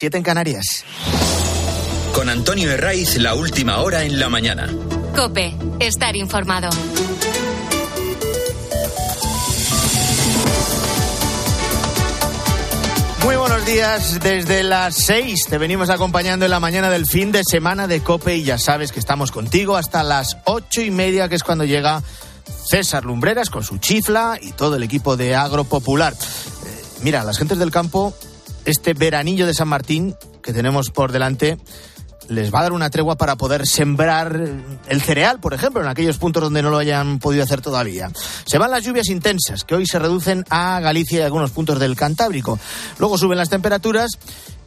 Siete en Canarias. Con Antonio Herraiz, la última hora en la mañana. Cope, estar informado. Muy buenos días, desde las seis te venimos acompañando en la mañana del fin de semana de Cope y ya sabes que estamos contigo hasta las ocho y media, que es cuando llega César Lumbreras con su chifla y todo el equipo de Agro Popular. Eh, mira, las gentes del campo, este veranillo de San Martín que tenemos por delante, les va a dar una tregua para poder sembrar el cereal, por ejemplo, en aquellos puntos donde no lo hayan podido hacer todavía. Se van las lluvias intensas, que hoy se reducen a Galicia y algunos puntos del Cantábrico. Luego suben las temperaturas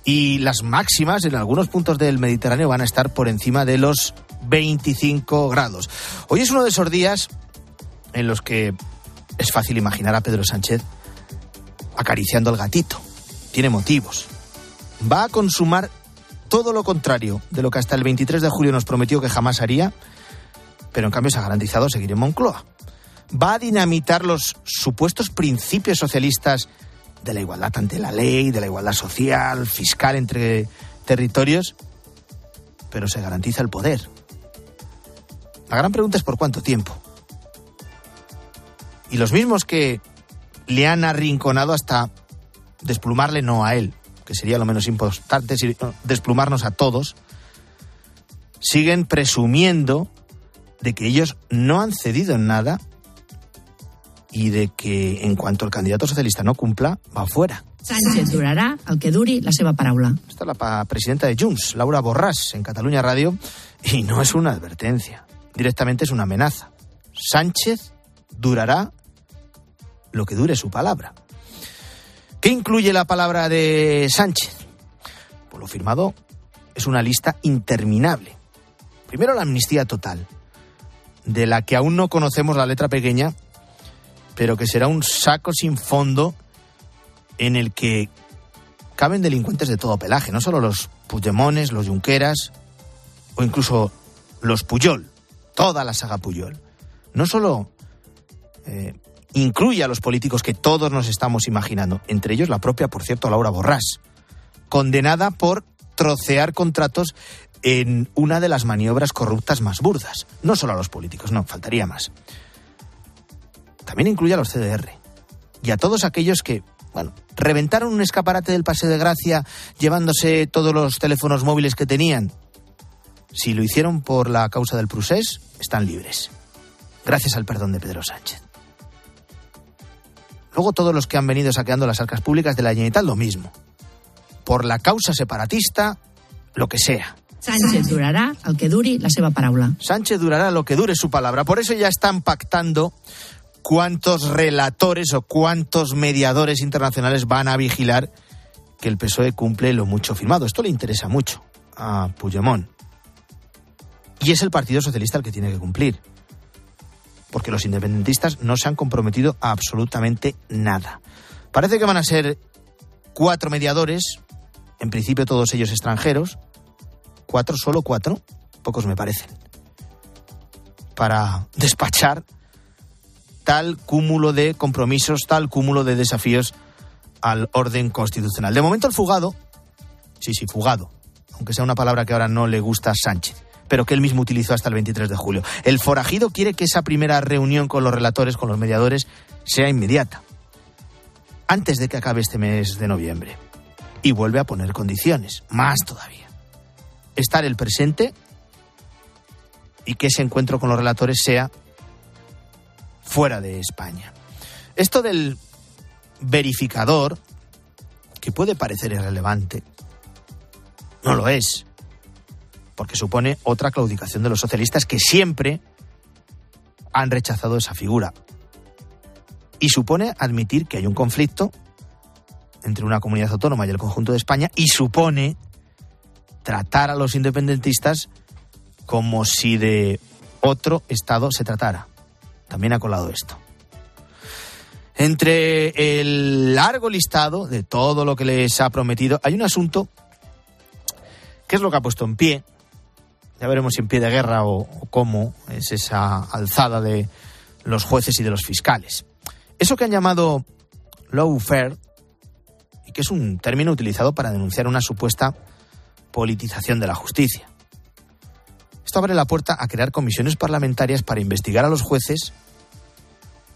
y las máximas en algunos puntos del Mediterráneo van a estar por encima de los 25 grados. Hoy es uno de esos días en los que es fácil imaginar a Pedro Sánchez acariciando al gatito. Tiene motivos. Va a consumar todo lo contrario de lo que hasta el 23 de julio nos prometió que jamás haría, pero en cambio se ha garantizado seguir en Moncloa. Va a dinamitar los supuestos principios socialistas de la igualdad ante la ley, de la igualdad social, fiscal entre territorios, pero se garantiza el poder. La gran pregunta es por cuánto tiempo. Y los mismos que le han arrinconado hasta desplumarle no a él, que sería lo menos importante, desplumarnos a todos, siguen presumiendo de que ellos no han cedido en nada y de que en cuanto el candidato socialista no cumpla, va fuera. Sánchez durará al que duri la seva paraula. Esta es la presidenta de Junts, Laura Borràs, en Cataluña Radio, y no es una advertencia, directamente es una amenaza. Sánchez durará lo que dure su palabra. ¿Qué incluye la palabra de Sánchez? Por lo firmado es una lista interminable. Primero la amnistía total, de la que aún no conocemos la letra pequeña, pero que será un saco sin fondo en el que caben delincuentes de todo pelaje, no solo los Puigdemones, los Junqueras o incluso los Puyol, toda la saga Puyol. No solo eh, incluye a los políticos que todos nos estamos imaginando, entre ellos la propia, por cierto, Laura Borrás, condenada por trocear contratos en una de las maniobras corruptas más burdas. No solo a los políticos, no, faltaría más. También incluye a los CDR y a todos aquellos que, bueno, reventaron un escaparate del Paseo de Gracia llevándose todos los teléfonos móviles que tenían. Si lo hicieron por la causa del Prusés, están libres. Gracias al perdón de Pedro Sánchez. Luego todos los que han venido saqueando las arcas públicas de la Generalitat lo mismo. Por la causa separatista, lo que sea. Sánchez durará al que duri la seva paraula. Sánchez durará lo que dure su palabra. Por eso ya están pactando cuántos relatores o cuántos mediadores internacionales van a vigilar que el PSOE cumple lo mucho firmado. Esto le interesa mucho a Puigdemont. Y es el Partido Socialista el que tiene que cumplir porque los independentistas no se han comprometido a absolutamente nada. Parece que van a ser cuatro mediadores, en principio todos ellos extranjeros, cuatro, solo cuatro, pocos me parecen, para despachar tal cúmulo de compromisos, tal cúmulo de desafíos al orden constitucional. De momento el fugado, sí, sí, fugado, aunque sea una palabra que ahora no le gusta a Sánchez pero que él mismo utilizó hasta el 23 de julio. El forajido quiere que esa primera reunión con los relatores, con los mediadores, sea inmediata, antes de que acabe este mes de noviembre. Y vuelve a poner condiciones, más todavía. Estar el presente y que ese encuentro con los relatores sea fuera de España. Esto del verificador, que puede parecer irrelevante, no lo es porque supone otra claudicación de los socialistas que siempre han rechazado esa figura. Y supone admitir que hay un conflicto entre una comunidad autónoma y el conjunto de España y supone tratar a los independentistas como si de otro Estado se tratara. También ha colado esto. Entre el largo listado de todo lo que les ha prometido, hay un asunto que es lo que ha puesto en pie ya veremos si en pie de guerra o, cómo es esa alzada de los jueces y de los fiscales. Eso que han llamado lawfare, y que es un término utilizado para denunciar una supuesta politización de la justicia. Esto abre la puerta a crear comisiones parlamentarias para investigar a los jueces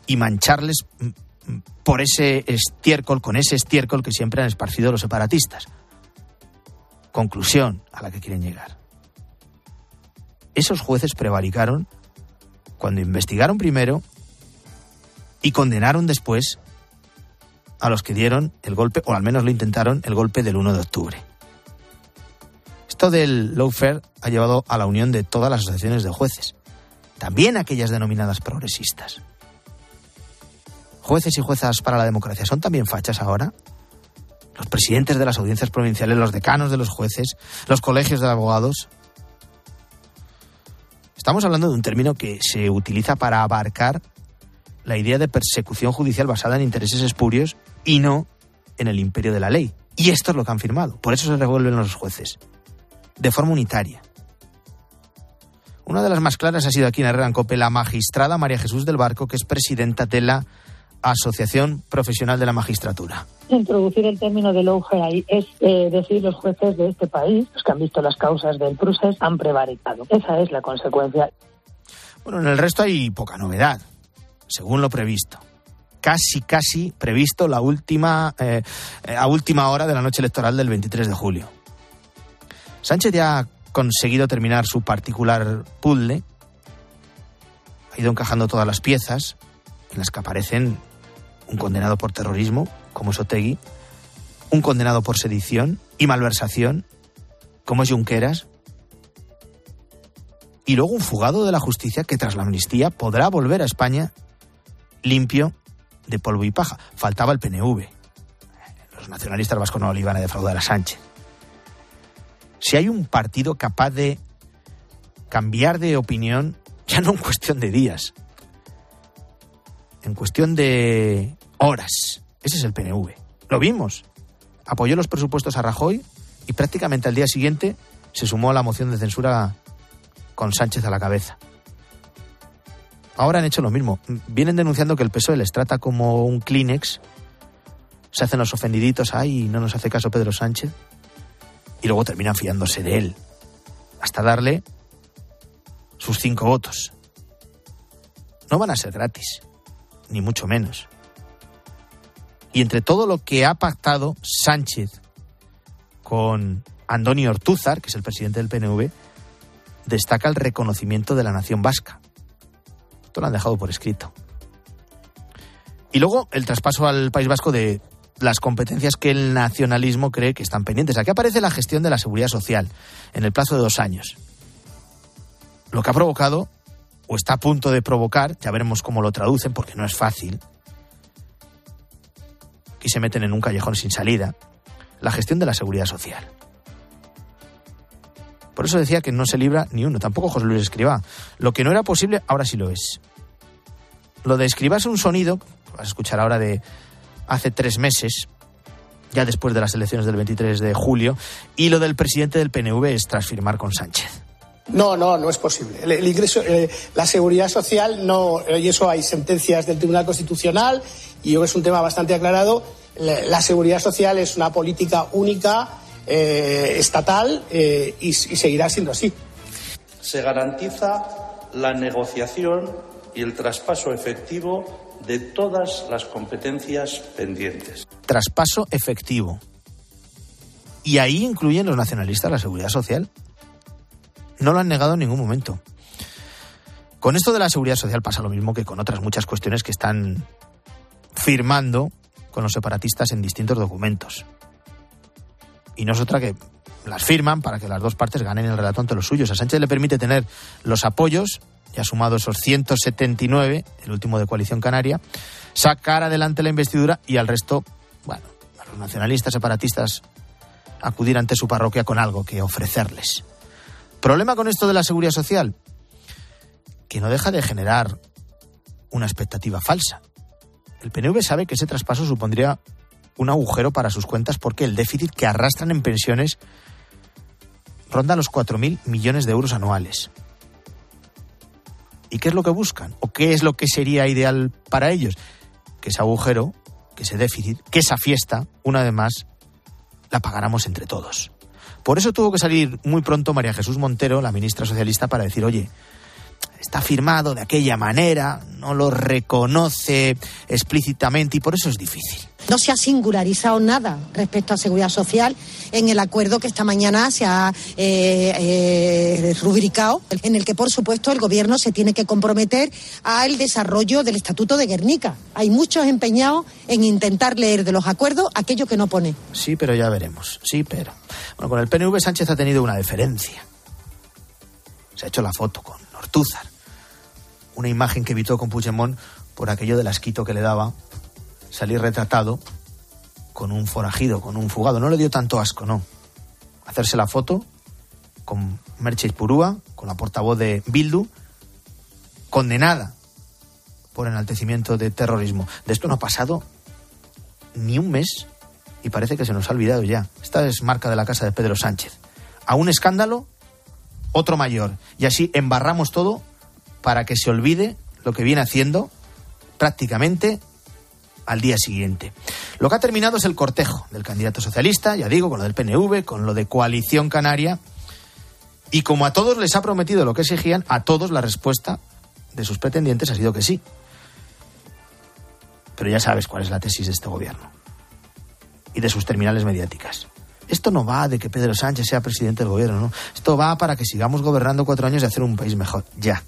y mancharles mm, mm, por ese estiércol, con ese estiércol que siempre han esparcido los separatistas. Conclusión a la que quieren llegar. Esos jueces prevaricaron cuando investigaron primero y condenaron después a los que dieron el golpe, o al menos lo intentaron, el golpe del 1 de octubre. Esto del lawfare ha llevado a la unión de todas las asociaciones de jueces, también aquellas denominadas progresistas. Jueces y juezas para la democracia son también fachas ahora. Los presidentes de las audiencias provinciales, los decanos de los jueces, los colegios de abogados. Estamos hablando de un término que se utiliza para abarcar la idea de persecución judicial basada en intereses espurios y no en el imperio de la ley. Y esto es lo que han firmado. Por eso se revuelven los jueces. De forma unitaria. Una de las más claras ha sido aquí en Herrera la magistrada María Jesús del Barco, que es presidenta de la Asociación Profesional de la Magistratura. Introducir el término de lawfare ahí es eh, decir los jueces de este país, los que han visto las causas del proceso, han prevaricado. Esa es la consecuencia. Bueno, en el resto hay poca novedad, según lo previsto. Casi, casi previsto la última, eh, eh, a última hora de la noche electoral del 23 de julio. Sánchez ya ha conseguido terminar su particular puzzle. Ha ido encajando todas las piezas en las que aparecen un condenado por terrorismo, como es Otegui, un condenado por sedición y malversación, como es Junqueras, y luego un fugado de la justicia que tras la amnistía podrá volver a España limpio de polvo y paja. Faltaba el PNV. Los nacionalistas vascos no le iban a defraudar a Sánchez. Si hay un partido capaz de cambiar de opinión, ya no en cuestión de días, en cuestión de horas, ese es el PNV. Lo vimos. Apoyó los presupuestos a Rajoy y prácticamente al día siguiente se sumó a la moción de censura con Sánchez a la cabeza. Ahora han hecho lo mismo. Vienen denunciando que el PSOE les trata como un Kleenex. Se hacen los ofendiditos, ahí y no nos hace caso Pedro Sánchez. Y luego terminan fiándose de él. Hasta darle sus cinco votos. No van a ser gratis, ni mucho menos. Y entre todo lo que ha pactado Sánchez con Andoni Ortúzar, que es el presidente del PNV, destaca el reconocimiento de la nación vasca. Esto lo han dejado por escrito. Y luego el traspaso al País Vasco de las competencias que el nacionalismo cree que están pendientes. Aquí aparece la gestión de la seguridad social en el plazo de dos años. Lo que ha provocado, o está a punto de provocar, ya veremos cómo lo traducen porque no es fácil, y se meten en un callejón sin salida, la gestión de la seguridad social. Por eso decía que no se libra ni uno, tampoco José Luis Escribá. Lo que no era posible, ahora sí lo es. Lo de Escribá es un sonido, vas a escuchar ahora de hace tres meses, ya después de las elecciones del 23 de julio, y lo del presidente del PNV es tras firmar con Sánchez. No, no, no es posible. El, ingreso, eh, la seguridad social no, y eso hay sentencias del Tribunal Constitucional y es un tema bastante aclarado. La, la seguridad social es una política única eh, estatal eh, y, y seguirá siendo así. Se garantiza la negociación y el traspaso efectivo de todas las competencias pendientes. Traspaso efectivo. Y ahí incluyen los nacionalistas la seguridad social. No lo han negado en ningún momento. Con esto de la seguridad social pasa lo mismo que con otras muchas cuestiones que están firmando con los separatistas en distintos documentos y no es otra que las firman para que las dos partes ganen el relato ante los suyos. A Sánchez le permite tener los apoyos, ya ha sumado esos 179, el último de Coalición Canaria, sacar adelante la investidura y al resto, bueno, a los nacionalistas separatistas acudir ante su parroquia con algo que ofrecerles. ¿Problema con esto de la seguridad social? Que no deja de generar una expectativa falsa. El PNV sabe que ese traspaso supondría un agujero para sus cuentas porque el déficit que arrastran en pensiones ronda los 4.000 millones de euros anuales. ¿Y qué es lo que buscan? ¿O qué es lo que sería ideal para ellos? Que ese agujero que ese déficit, que esa fiesta, una vez más, la pagáramos entre todos. Por eso tuvo que salir muy pronto María Jesús Montero, la ministra socialista, para decir, oye, está firmado de aquella manera, no lo reconoce explícitamente y por eso es difícil. No se ha singularizado nada respecto a seguridad social en el acuerdo que esta mañana se ha eh, eh, rubricado, en el que, por supuesto, el Gobierno se tiene que comprometer al desarrollo del Estatuto de Guernica. Hay muchos empeñados en intentar leer de los acuerdos aquello que no pone. Sí, pero ya veremos. Sí, pero. Bueno, con el PNV Sánchez ha tenido una deferencia. Se ha hecho la foto con Ortúzar. Una imagen que evitó con Puigdemont por aquello del asquito que le daba salir retratado con un forajido, con un fugado. No le dio tanto asco, no. Hacerse la foto con Merche Purúa, con la portavoz de Bildu, condenada por enaltecimiento de terrorismo. De esto no ha pasado ni un mes y parece que se nos ha olvidado ya. Esta es marca de la casa de Pedro Sánchez. A un escándalo, otro mayor. Y así embarramos todo para que se olvide lo que viene haciendo prácticamente al día siguiente. Lo que ha terminado es el cortejo del candidato socialista, ya digo, con lo del PNV, con lo de coalición canaria. Y como a todos les ha prometido lo que exigían, a todos la respuesta de sus pretendientes ha sido que sí. Pero ya sabes cuál es la tesis de este gobierno y de sus terminales mediáticas. Esto no va de que Pedro Sánchez sea presidente del gobierno, ¿no? Esto va para que sigamos gobernando cuatro años y hacer un país mejor. Ya.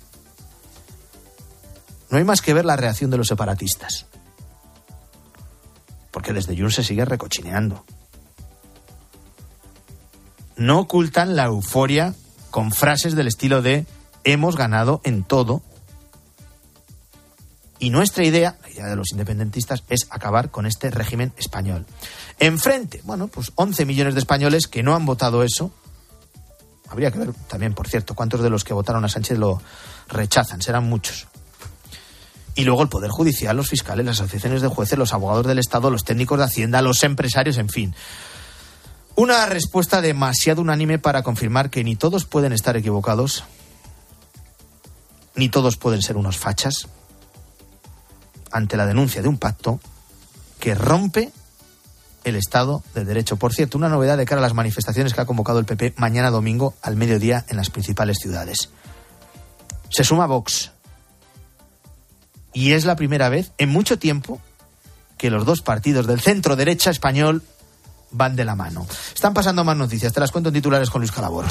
No hay más que ver la reacción de los separatistas porque desde Jun se sigue recochineando. No ocultan la euforia con frases del estilo de hemos ganado en todo. Y nuestra idea, la idea de los independentistas, es acabar con este régimen español. Enfrente, bueno, pues 11 millones de españoles que no han votado eso. Habría que ver también, por cierto, cuántos de los que votaron a Sánchez lo rechazan. Serán muchos. Y luego el Poder Judicial, los fiscales, las asociaciones de jueces, los abogados del Estado, los técnicos de Hacienda, los empresarios, en fin. Una respuesta demasiado unánime para confirmar que ni todos pueden estar equivocados, ni todos pueden ser unos fachas, ante la denuncia de un pacto que rompe el Estado de Derecho. Por cierto, una novedad de cara a las manifestaciones que ha convocado el PP mañana domingo al mediodía en las principales ciudades. Se suma Vox, y es la primera vez en mucho tiempo que los dos partidos del centro derecha español van de la mano. Están pasando más noticias, te las cuento en titulares con Luis Calabor.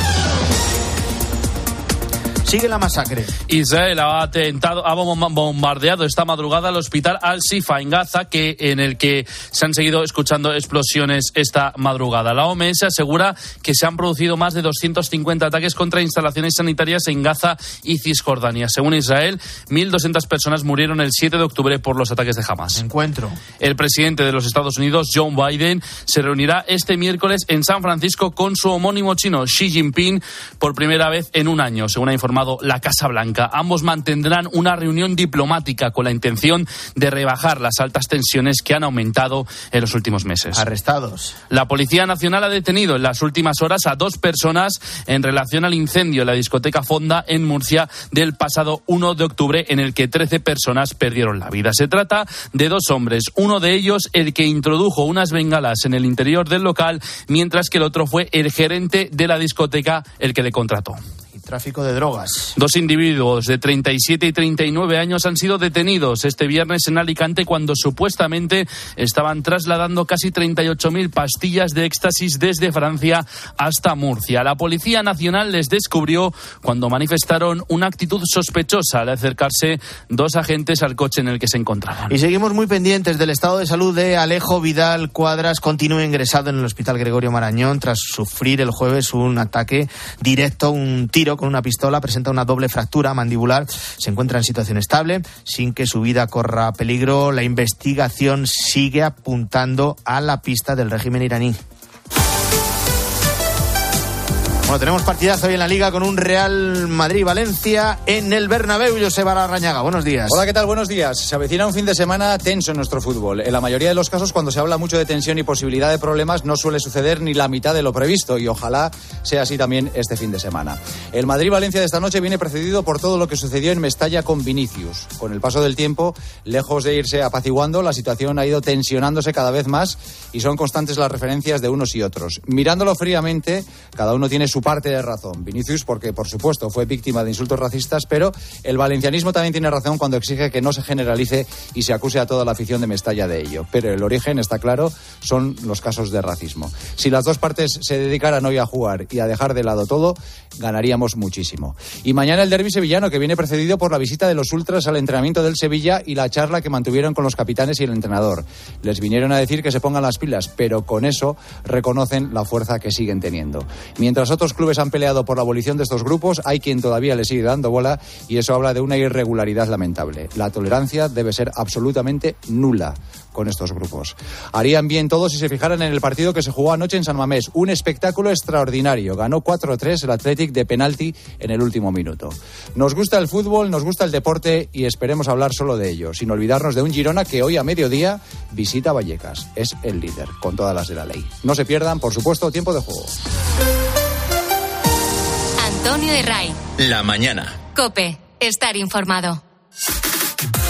Sigue la masacre. Israel ha atentado, ha bombardeado esta madrugada el hospital Al-Sifa en Gaza, que, en el que se han seguido escuchando explosiones esta madrugada. La OMS asegura que se han producido más de 250 ataques contra instalaciones sanitarias en Gaza y Cisjordania. Según Israel, 1.200 personas murieron el 7 de octubre por los ataques de Hamas. Encuentro. El presidente de los Estados Unidos, John Biden, se reunirá este miércoles en San Francisco con su homónimo chino, Xi Jinping, por primera vez en un año, según ha informado la Casa Blanca. Ambos mantendrán una reunión diplomática con la intención de rebajar las altas tensiones que han aumentado en los últimos meses. Arrestados. La Policía Nacional ha detenido en las últimas horas a dos personas en relación al incendio en la discoteca Fonda en Murcia del pasado 1 de octubre en el que 13 personas perdieron la vida. Se trata de dos hombres, uno de ellos el que introdujo unas bengalas en el interior del local, mientras que el otro fue el gerente de la discoteca el que le contrató tráfico de drogas. Dos individuos de 37 y 39 años han sido detenidos este viernes en Alicante cuando supuestamente estaban trasladando casi 38.000 pastillas de éxtasis desde Francia hasta Murcia. La Policía Nacional les descubrió cuando manifestaron una actitud sospechosa al acercarse dos agentes al coche en el que se encontraban. Y seguimos muy pendientes del estado de salud de Alejo Vidal Cuadras. Continúa ingresado en el Hospital Gregorio Marañón tras sufrir el jueves un ataque directo, un tiro con una pistola, presenta una doble fractura mandibular, se encuentra en situación estable, sin que su vida corra peligro. La investigación sigue apuntando a la pista del régimen iraní. Bueno, tenemos partidazo hoy en la Liga con un Real Madrid-Valencia en el Bernabéu. Joseba Larrañaga, buenos días. Hola, ¿qué tal? Buenos días. Se avecina un fin de semana tenso en nuestro fútbol. En la mayoría de los casos, cuando se habla mucho de tensión y posibilidad de problemas, no suele suceder ni la mitad de lo previsto y ojalá sea así también este fin de semana. El Madrid-Valencia de esta noche viene precedido por todo lo que sucedió en Mestalla con Vinicius. Con el paso del tiempo, lejos de irse apaciguando, la situación ha ido tensionándose cada vez más y son constantes las referencias de unos y otros. Mirándolo fríamente, cada uno tiene su parte de razón. Vinicius, porque por supuesto fue víctima de insultos racistas, pero el valencianismo también tiene razón cuando exige que no se generalice y se acuse a toda la afición de Mestalla de ello. Pero el origen, está claro, son los casos de racismo. Si las dos partes se dedicaran hoy a jugar y a dejar de lado todo, ganaríamos muchísimo. Y mañana el derby sevillano, que viene precedido por la visita de los ultras al entrenamiento del Sevilla y la charla que mantuvieron con los capitanes y el entrenador. Les vinieron a decir que se pongan las pilas, pero con eso reconocen la fuerza que siguen teniendo. Mientras otros clubes han peleado por la abolición de estos grupos, hay quien todavía le sigue dando bola y eso habla de una irregularidad lamentable. La tolerancia debe ser absolutamente nula con estos grupos. Harían bien todos si se fijaran en el partido que se jugó anoche en San Mamés. Un espectáculo extraordinario. Ganó 4-3 el Athletic de penalti en el último minuto. Nos gusta el fútbol, nos gusta el deporte y esperemos hablar solo de ello, sin olvidarnos de un Girona que hoy a mediodía visita Vallecas. Es el líder, con todas las de la ley. No se pierdan, por supuesto, tiempo de juego. Antonio de Ray. La mañana. Cope. Estar informado.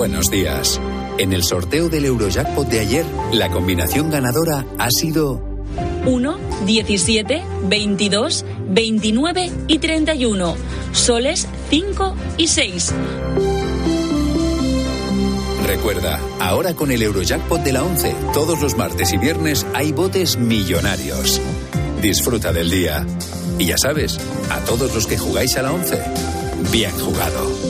Buenos días. En el sorteo del Eurojackpot de ayer, la combinación ganadora ha sido 1, 17, 22, 29 y 31. Soles 5 y 6. Recuerda, ahora con el Eurojackpot de la 11, todos los martes y viernes hay botes millonarios. Disfruta del día. Y ya sabes, a todos los que jugáis a la 11, bien jugado.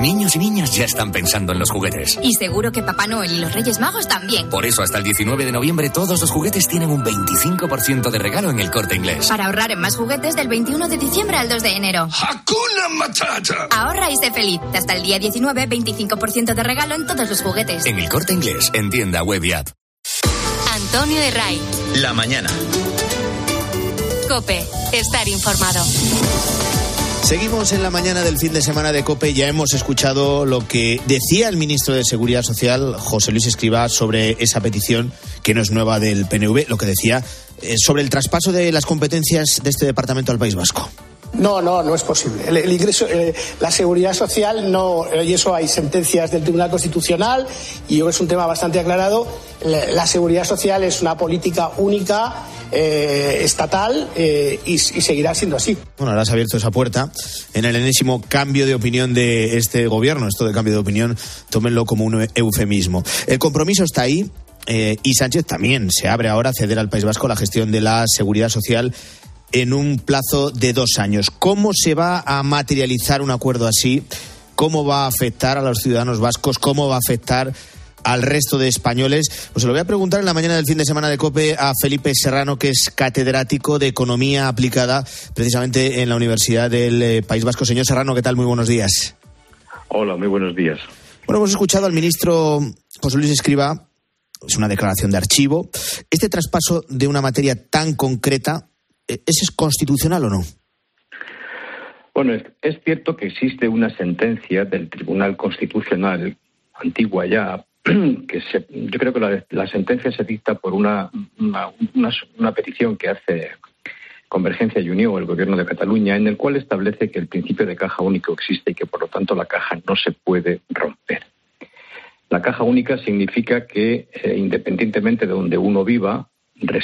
Niños y niñas ya están pensando en los juguetes. Y seguro que Papá Noel y los Reyes Magos también. Por eso hasta el 19 de noviembre todos los juguetes tienen un 25% de regalo en el corte inglés. Para ahorrar en más juguetes del 21 de diciembre al 2 de enero. ¡Hakuna Matata! Ahorra y sé feliz. Hasta el día 19, 25% de regalo en todos los juguetes. En el corte inglés, en tienda web y app. Antonio de Ray. La mañana. Cope. Estar informado. Seguimos en la mañana del fin de semana de COPE. Ya hemos escuchado lo que decía el ministro de Seguridad Social, José Luis Escribá, sobre esa petición, que no es nueva del PNV, lo que decía eh, sobre el traspaso de las competencias de este departamento al País Vasco. No, no, no es posible. El, ingreso, eh, la seguridad social no, y eso hay sentencias del Tribunal Constitucional y es un tema bastante aclarado. La, seguridad social es una política única eh, estatal eh, y, seguirá siendo así. Bueno, ahora has abierto esa puerta en el enésimo cambio de opinión de este gobierno. Esto de cambio de opinión, tómenlo como un eufemismo. El compromiso está ahí. Eh, y Sánchez también se abre ahora a ceder al País Vasco la gestión de la seguridad social en un plazo de dos años. ¿Cómo se va a materializar un acuerdo así? ¿Cómo va a afectar a los ciudadanos vascos? ¿Cómo va a afectar al resto de españoles? Pues se lo voy a preguntar en la mañana del fin de semana de COPE a Felipe Serrano, que es catedrático de Economía Aplicada precisamente en la Universidad del eh, País Vasco. Señor Serrano, ¿qué tal? Muy buenos días. Hola, muy buenos días. Bueno, hemos escuchado al ministro José Luis Escriba, es una declaración de archivo. ¿Este traspaso de una materia tan concreta, eh, ¿es constitucional o no? Bueno, es, cierto que existe una sentencia del Tribunal Constitucional, antigua ya, que yo creo que la, sentencia se dicta por una, una, petición que hace Convergencia y Unión, el Gobierno de Cataluña, en el cual establece que el principio de caja único existe y que por lo tanto la caja no se puede romper. La caja única significa que eh, independientemente de donde uno viva,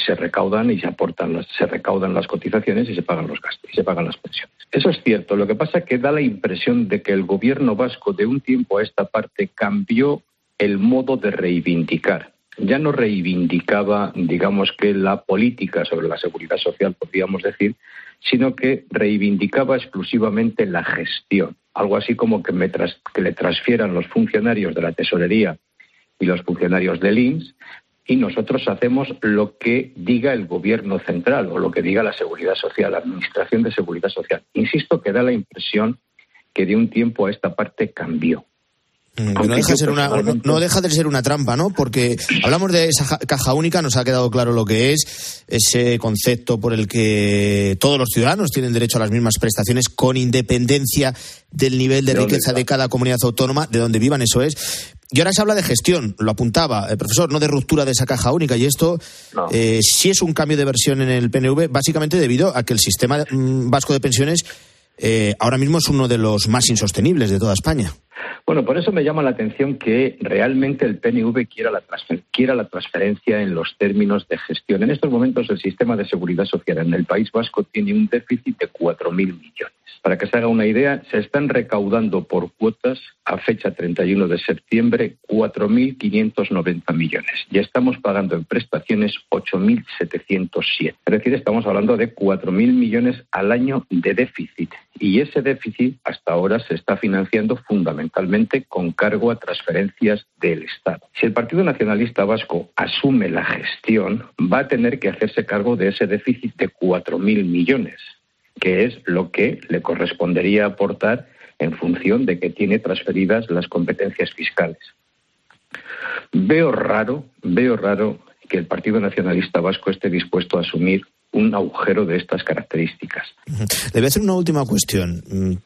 se recaudan y se aportan las, se recaudan las cotizaciones y se pagan los gastos y se pagan las pensiones. Eso es cierto. Lo que pasa es que da la impresión de que el gobierno vasco de un tiempo a esta parte cambió el modo de reivindicar. Ya no reivindicaba, digamos que la política sobre la seguridad social, podríamos decir, sino que reivindicaba exclusivamente la gestión. Algo así como que, me que le transfieran los funcionarios de la tesorería y los funcionarios del INS y nosotros hacemos lo que diga el gobierno central o lo que diga la seguridad social, la administración de seguridad social. Insisto que da la impresión que de un tiempo a esta parte cambió. Mm, no deja, de ser una, no deja de ser una trampa, ¿no? Porque hablamos de esa caja única, nos ha quedado claro lo que es, ese concepto por el que todos los ciudadanos tienen derecho a las mismas prestaciones con independencia del nivel de, riqueza de cada comunidad autónoma, de donde vivan, eso es. Y ahora se habla de gestión, lo apuntaba el profesor, no de ruptura de esa caja única. Y esto eh, sí es un cambio de versión en el PNV, básicamente debido a que el sistema mm, vasco de pensiones eh, ahora mismo es uno de los más insostenibles de toda España. Bueno, por eso me llama la atención que realmente el PNV quiera la, quiera la transferencia en los términos de gestión. En estos momentos el sistema de seguridad social en el País Vasco tiene un déficit de 4.000 millones. Para que se haga una idea, se están recaudando por cuotas a fecha 31 de septiembre 4.590 millones. Ya estamos pagando en prestaciones 8.707. Es decir, estamos hablando de 4.000 millones al año de déficit. Y ese déficit hasta ahora se está financiando fundamentalmente con cargo a transferencias del Estado. Si el Partido Nacionalista Vasco asume la gestión, va a tener que hacerse cargo de ese déficit de 4.000 millones que es lo que le correspondería aportar en función de que tiene transferidas las competencias fiscales. Veo raro, veo raro que el Partido Nacionalista Vasco esté dispuesto a asumir un agujero de estas características. Le voy a hacer una última cuestión.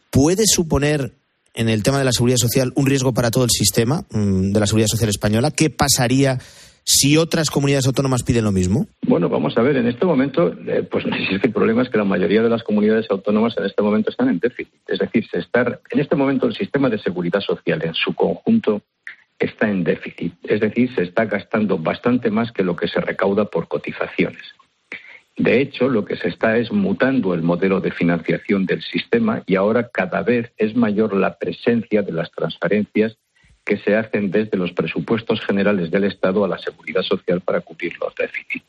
¿Puede suponer en el tema de la seguridad social un riesgo para todo el sistema mm, de la seguridad social española? ¿Qué pasaría si otras comunidades autónomas piden lo mismo? Bueno, vamos a ver, en este momento, eh, pues el problema es que la mayoría de las comunidades autónomas en este momento están en déficit. Es decir, se está, en este momento el sistema de seguridad social en su conjunto está en déficit. Es decir, se está gastando bastante más que lo que se recauda por cotizaciones. De hecho, lo que se está es mutando el modelo de financiación del sistema y ahora cada vez es mayor la presencia de las transferencias que se hacen desde los presupuestos generales del Estado a la seguridad social para cubrir los déficits.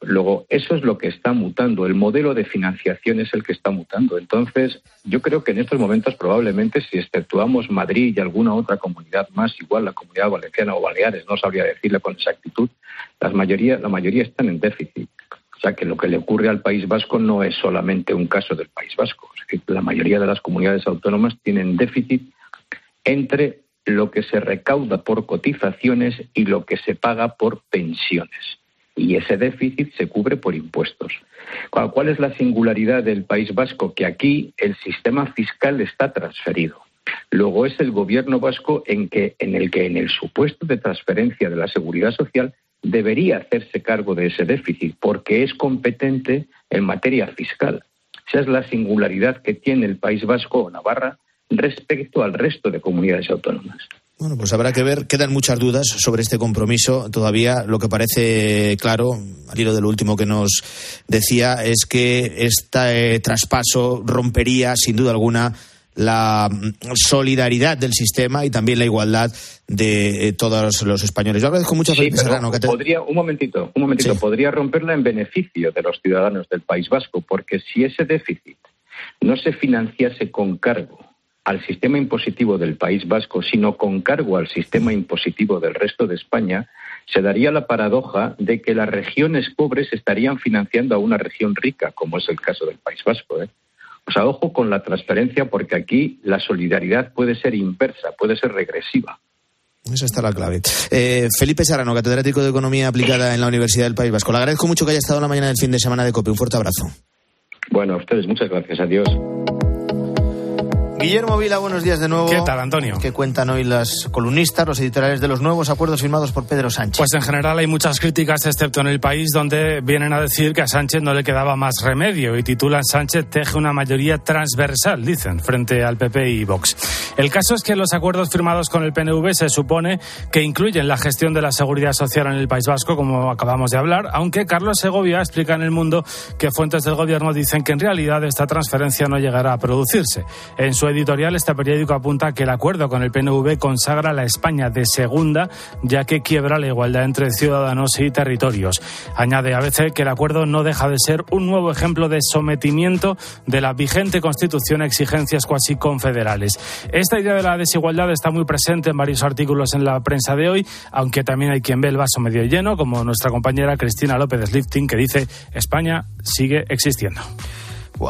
Luego, eso es lo que está mutando. El modelo de financiación es el que está mutando. Entonces, yo creo que en estos momentos probablemente, si exceptuamos Madrid y alguna otra comunidad más, igual la comunidad valenciana o Baleares, no sabría decirle con exactitud, la mayoría, la mayoría están en déficit. O sea que lo que le ocurre al País Vasco no es solamente un caso del País Vasco. la mayoría de las comunidades autónomas tienen déficit entre lo que se recauda por cotizaciones y lo que se paga por pensiones. Y ese déficit se cubre por impuestos. ¿Cuál es la singularidad del País Vasco? Que aquí el sistema fiscal está transferido. Luego es el gobierno vasco en, que, en el que en el supuesto de transferencia de la seguridad social debería hacerse cargo de ese déficit porque es competente en materia fiscal. Esa es la singularidad que tiene el País Vasco o Navarra respecto al resto de comunidades autónomas. Bueno, pues habrá que ver, quedan muchas dudas sobre este compromiso. Todavía lo que parece claro, al hilo de lo último que nos decía, es que este traspaso rompería, sin duda alguna, la solidaridad del sistema y también la igualdad de eh, todos los españoles. Yo agradezco mucho a Felipe Serrano. Que podría, un momentito, un momentito, podría romperla en beneficio de los ciudadanos del País Vasco, porque si ese déficit no se financiase con cargo al sistema impositivo del País Vasco, sino con cargo al sistema impositivo del resto de España, se daría la paradoja de que las regiones pobres estarían financiando a una región rica, como es el caso del País Vasco. ¿eh? O sea, ojo con la transferencia, porque aquí la solidaridad puede ser inversa, puede ser regresiva. Esa está la clave. Eh, Felipe Sarano, catedrático de Economía Aplicada en la Universidad del País Vasco. Le agradezco mucho que haya estado la mañana del fin de semana de COPE. Un fuerte abrazo. Bueno, a ustedes muchas gracias. Adiós. Guillermo Vila, buenos días de nuevo. ¿Qué tal, Antonio? ¿Qué cuentan hoy las columnistas, los editoriales de los nuevos acuerdos firmados por Pedro Sánchez? Pues en general hay muchas críticas, excepto en el país, donde vienen a decir que a Sánchez no le quedaba más remedio y titulan Sánchez teje una mayoría transversal, dicen, frente al PP y Vox. El caso es que los acuerdos firmados con el PNV se supone que incluyen la gestión de la seguridad social en el País Vasco, como acabamos de hablar, aunque Carlos Segovia explica en El Mundo que fuentes del gobierno dicen que en realidad esta transferencia no llegará a producirse. En su editorial, este periódico apunta que el acuerdo con el PNV consagra la España de segunda, ya que quiebra la igualdad entre ciudadanos y territorios. Añade a veces que el acuerdo no deja de ser un nuevo ejemplo de sometimiento de la vigente Constitución a exigencias cuasi confederales. Esta idea de la desigualdad está muy presente en varios artículos en la prensa de hoy, aunque también hay quien ve el vaso medio lleno, como nuestra compañera Cristina López Lifting, que dice España sigue existiendo.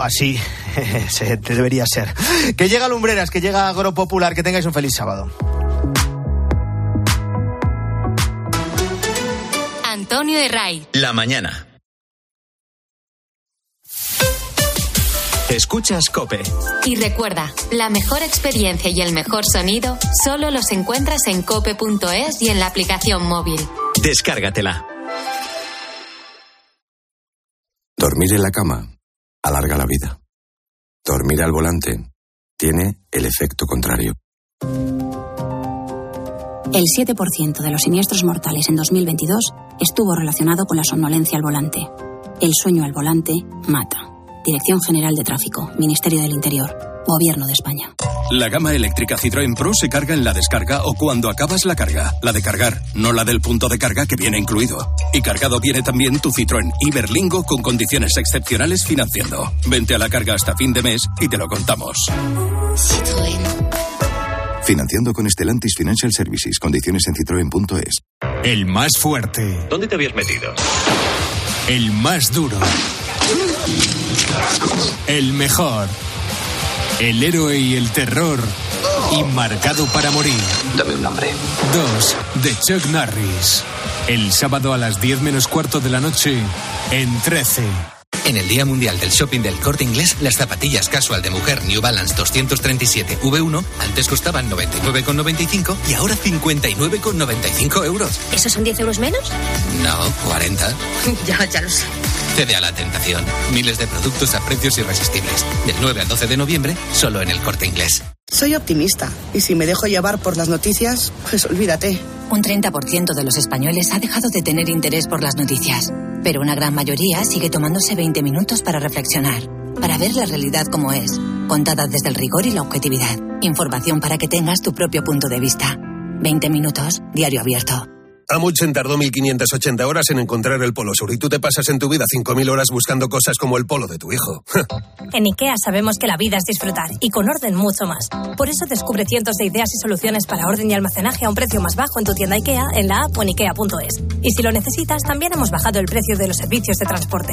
Así se debería ser. Que llega Lumbreras, que llega Agropopular, que tengáis un feliz sábado. Antonio de Ray. La mañana. Escuchas Cope. Y recuerda, la mejor experiencia y el mejor sonido solo los encuentras en cope.es y en la aplicación móvil. Descárgatela. Dormir en la cama alarga la vida. Dormir al volante tiene el efecto contrario. El 7% de los siniestros mortales en 2022 estuvo relacionado con la somnolencia al volante. El sueño al volante mata. Dirección General de Tráfico, Ministerio del Interior, Gobierno de España. La gama eléctrica Citroën Pro se carga en la descarga o cuando acabas la carga. La de cargar, no la del punto de carga que viene incluido. Y cargado viene también tu Citroën Iberlingo con condiciones excepcionales financiando. Vente a la carga hasta fin de mes y te lo contamos. Financiando con Estelantis Financial Services. Condiciones en citroen.es. El más fuerte. ¿Dónde te habías metido? El más duro. El mejor. El héroe y el terror. Y marcado para morir. Dame un nombre. Dos de Chuck Norris. El sábado a las 10 menos cuarto de la noche en 13. En el Día Mundial del Shopping del Corte Inglés, las zapatillas casual de mujer New Balance 237 V1 antes costaban 99,95 y ahora 59,95 euros. ¿Esos son 10 euros menos? No, 40. ya, ya lo sé. Cede a la tentación. Miles de productos a precios irresistibles. Del 9 al 12 de noviembre, solo en el Corte Inglés. Soy optimista y si me dejo llevar por las noticias, pues olvídate. Un 30% de los españoles ha dejado de tener interés por las noticias, pero una gran mayoría sigue tomándose 20 minutos para reflexionar, para ver la realidad como es, contada desde el rigor y la objetividad. Información para que tengas tu propio punto de vista. 20 minutos, diario abierto. Amundsen tardó 1580 horas en encontrar el Polo Sur y tú te pasas en tu vida 5000 horas buscando cosas como el polo de tu hijo. en IKEA sabemos que la vida es disfrutar y con orden mucho más. Por eso descubre cientos de ideas y soluciones para orden y almacenaje a un precio más bajo en tu tienda IKEA, en la app o en ikea.es. Y si lo necesitas, también hemos bajado el precio de los servicios de transporte.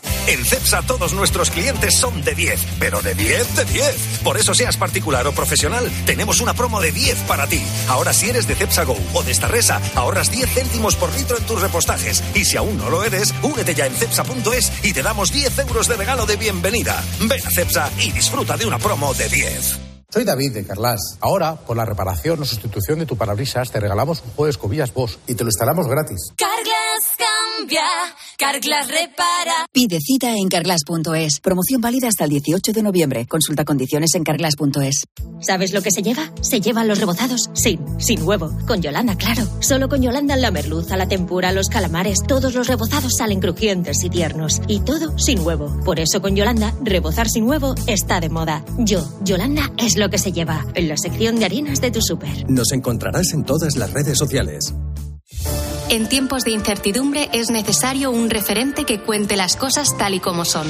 En CEPSA todos nuestros clientes son de 10, pero de 10 de 10. Por eso seas particular o profesional, tenemos una promo de 10 para ti. Ahora si eres de CEPSA Go o de Starresa, ahorras 10 céntimos por litro en tus repostajes. Y si aún no lo eres, únete ya en cepsa.es y te damos 10 euros de regalo de bienvenida. Ven a Cepsa y disfruta de una promo de 10. Soy David de Carlas. Ahora, por la reparación o sustitución de tu parabrisas, te regalamos un juego de escobillas Bosch y te lo instalamos gratis. Carglass cambia, Carglass repara. Pide cita en carglass.es. Promoción válida hasta el 18 de noviembre. Consulta condiciones en carglass.es. ¿Sabes lo que se lleva? Se llevan los rebozados sin, sin huevo. Con Yolanda, claro. Solo con Yolanda la merluza, la tempura, los calamares, todos los rebozados salen crujientes y tiernos. Y todo sin huevo. Por eso con Yolanda, rebozar sin huevo está de moda. Yo, Yolanda, es lo que se lleva. En la sección de harinas de tu súper. Nos encontrarás en todas las redes sociales. En tiempos de incertidumbre es necesario un referente que cuente las cosas tal y como son.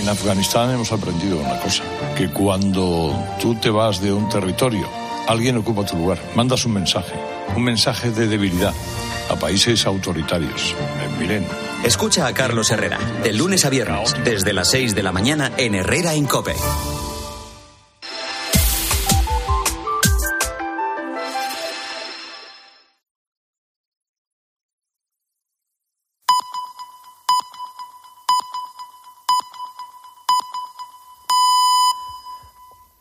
En Afganistán hemos aprendido una cosa, que cuando tú te vas de un territorio, alguien ocupa tu lugar, mandas un mensaje, un mensaje de debilidad a países autoritarios. Miren. Escucha a Carlos Herrera, de lunes a viernes, desde las 6 de la mañana en Herrera en Cope.